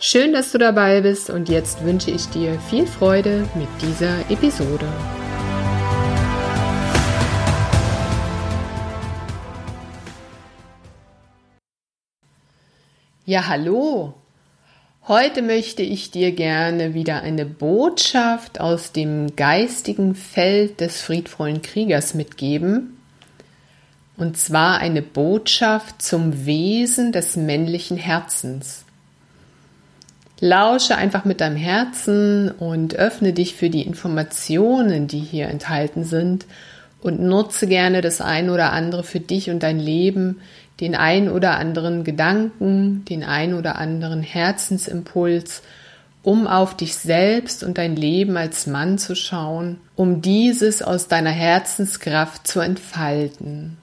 Schön, dass du dabei bist und jetzt wünsche ich dir viel Freude mit dieser Episode. Ja, hallo. Heute möchte ich dir gerne wieder eine Botschaft aus dem geistigen Feld des friedvollen Kriegers mitgeben. Und zwar eine Botschaft zum Wesen des männlichen Herzens. Lausche einfach mit deinem Herzen und öffne dich für die Informationen, die hier enthalten sind und nutze gerne das ein oder andere für dich und dein Leben, den ein oder anderen Gedanken, den ein oder anderen Herzensimpuls, um auf dich selbst und dein Leben als Mann zu schauen, um dieses aus deiner Herzenskraft zu entfalten.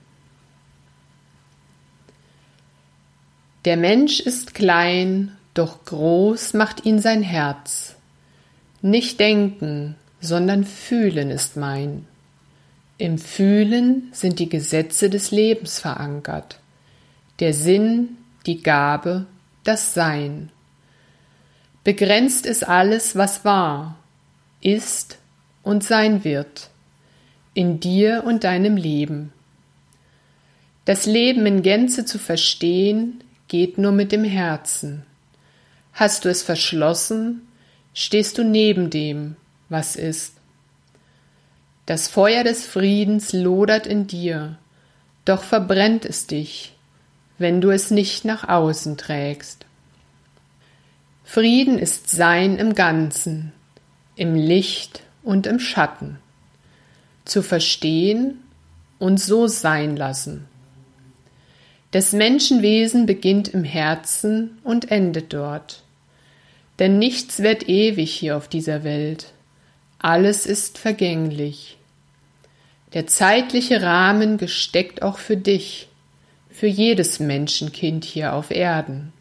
Der Mensch ist klein doch groß macht ihn sein Herz. Nicht denken, sondern fühlen ist mein. Im Fühlen sind die Gesetze des Lebens verankert, der Sinn, die Gabe, das Sein. Begrenzt ist alles, was war, ist und sein wird, in dir und deinem Leben. Das Leben in Gänze zu verstehen, geht nur mit dem Herzen. Hast du es verschlossen, stehst du neben dem, was ist. Das Feuer des Friedens lodert in dir, doch verbrennt es dich, wenn du es nicht nach außen trägst. Frieden ist Sein im Ganzen, im Licht und im Schatten, zu verstehen und so sein lassen. Das Menschenwesen beginnt im Herzen und endet dort. Denn nichts wird ewig hier auf dieser Welt. Alles ist vergänglich. Der zeitliche Rahmen gesteckt auch für dich, für jedes Menschenkind hier auf Erden.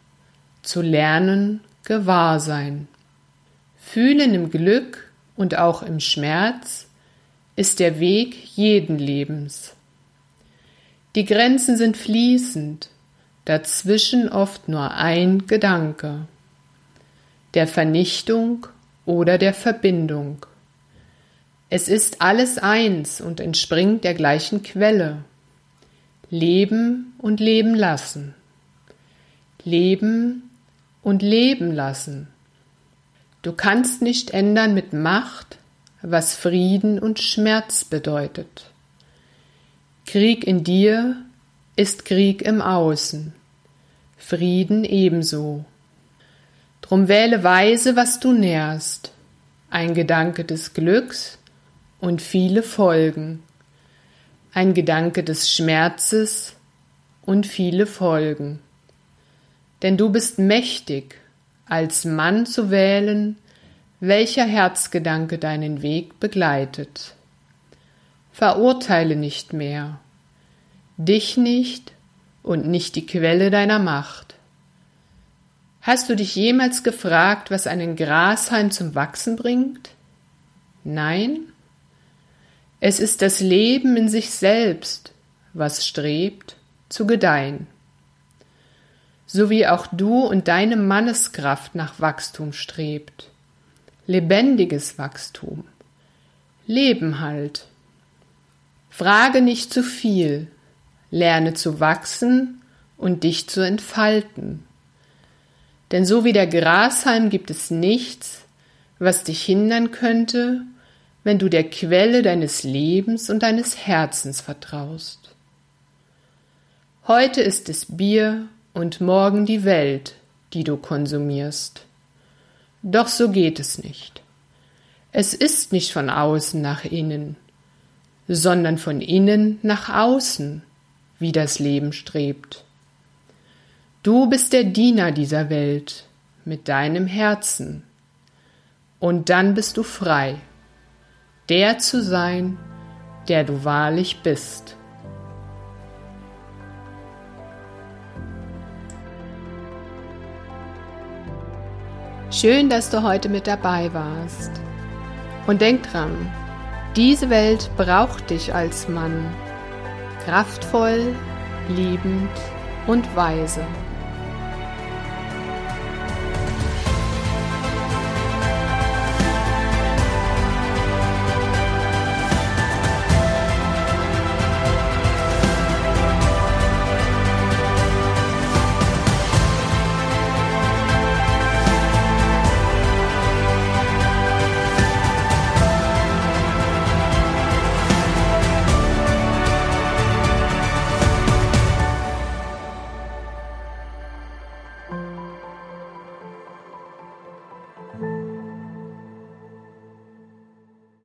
Zu lernen, gewahr sein. Fühlen im Glück und auch im Schmerz ist der Weg jeden Lebens. Die Grenzen sind fließend, dazwischen oft nur ein Gedanke der Vernichtung oder der Verbindung. Es ist alles eins und entspringt der gleichen Quelle. Leben und leben lassen. Leben und leben lassen. Du kannst nicht ändern mit Macht, was Frieden und Schmerz bedeutet. Krieg in dir ist Krieg im Außen, Frieden ebenso. Drum wähle weise, was du nährst, ein Gedanke des Glücks und viele Folgen, ein Gedanke des Schmerzes und viele Folgen. Denn du bist mächtig, als Mann zu wählen, welcher Herzgedanke deinen Weg begleitet. Verurteile nicht mehr, dich nicht und nicht die Quelle deiner Macht. Hast du dich jemals gefragt, was einen Grashalm zum Wachsen bringt? Nein? Es ist das Leben in sich selbst, was strebt, zu gedeihen. So wie auch du und deine Manneskraft nach Wachstum strebt. Lebendiges Wachstum. Leben halt. Frage nicht zu viel, lerne zu wachsen und dich zu entfalten. Denn so wie der Grashalm gibt es nichts, was dich hindern könnte, wenn du der Quelle deines Lebens und deines Herzens vertraust. Heute ist es Bier und morgen die Welt, die du konsumierst. Doch so geht es nicht. Es ist nicht von außen nach innen, sondern von innen nach außen, wie das Leben strebt. Du bist der Diener dieser Welt mit deinem Herzen. Und dann bist du frei, der zu sein, der du wahrlich bist. Schön, dass du heute mit dabei warst. Und denk dran, diese Welt braucht dich als Mann. Kraftvoll, liebend und weise.